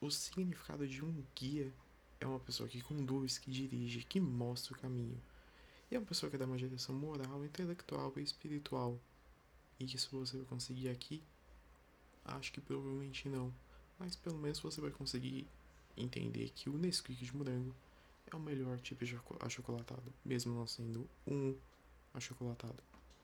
o significado de um guia é uma pessoa que conduz, que dirige, que mostra o caminho. E é uma pessoa que dá uma direção moral, intelectual e espiritual. E isso você vai conseguir aqui? Acho que provavelmente não. Mas pelo menos você vai conseguir entender que o Nesquik de morango é o melhor tipo de achocolatado, mesmo não sendo um achocolatado.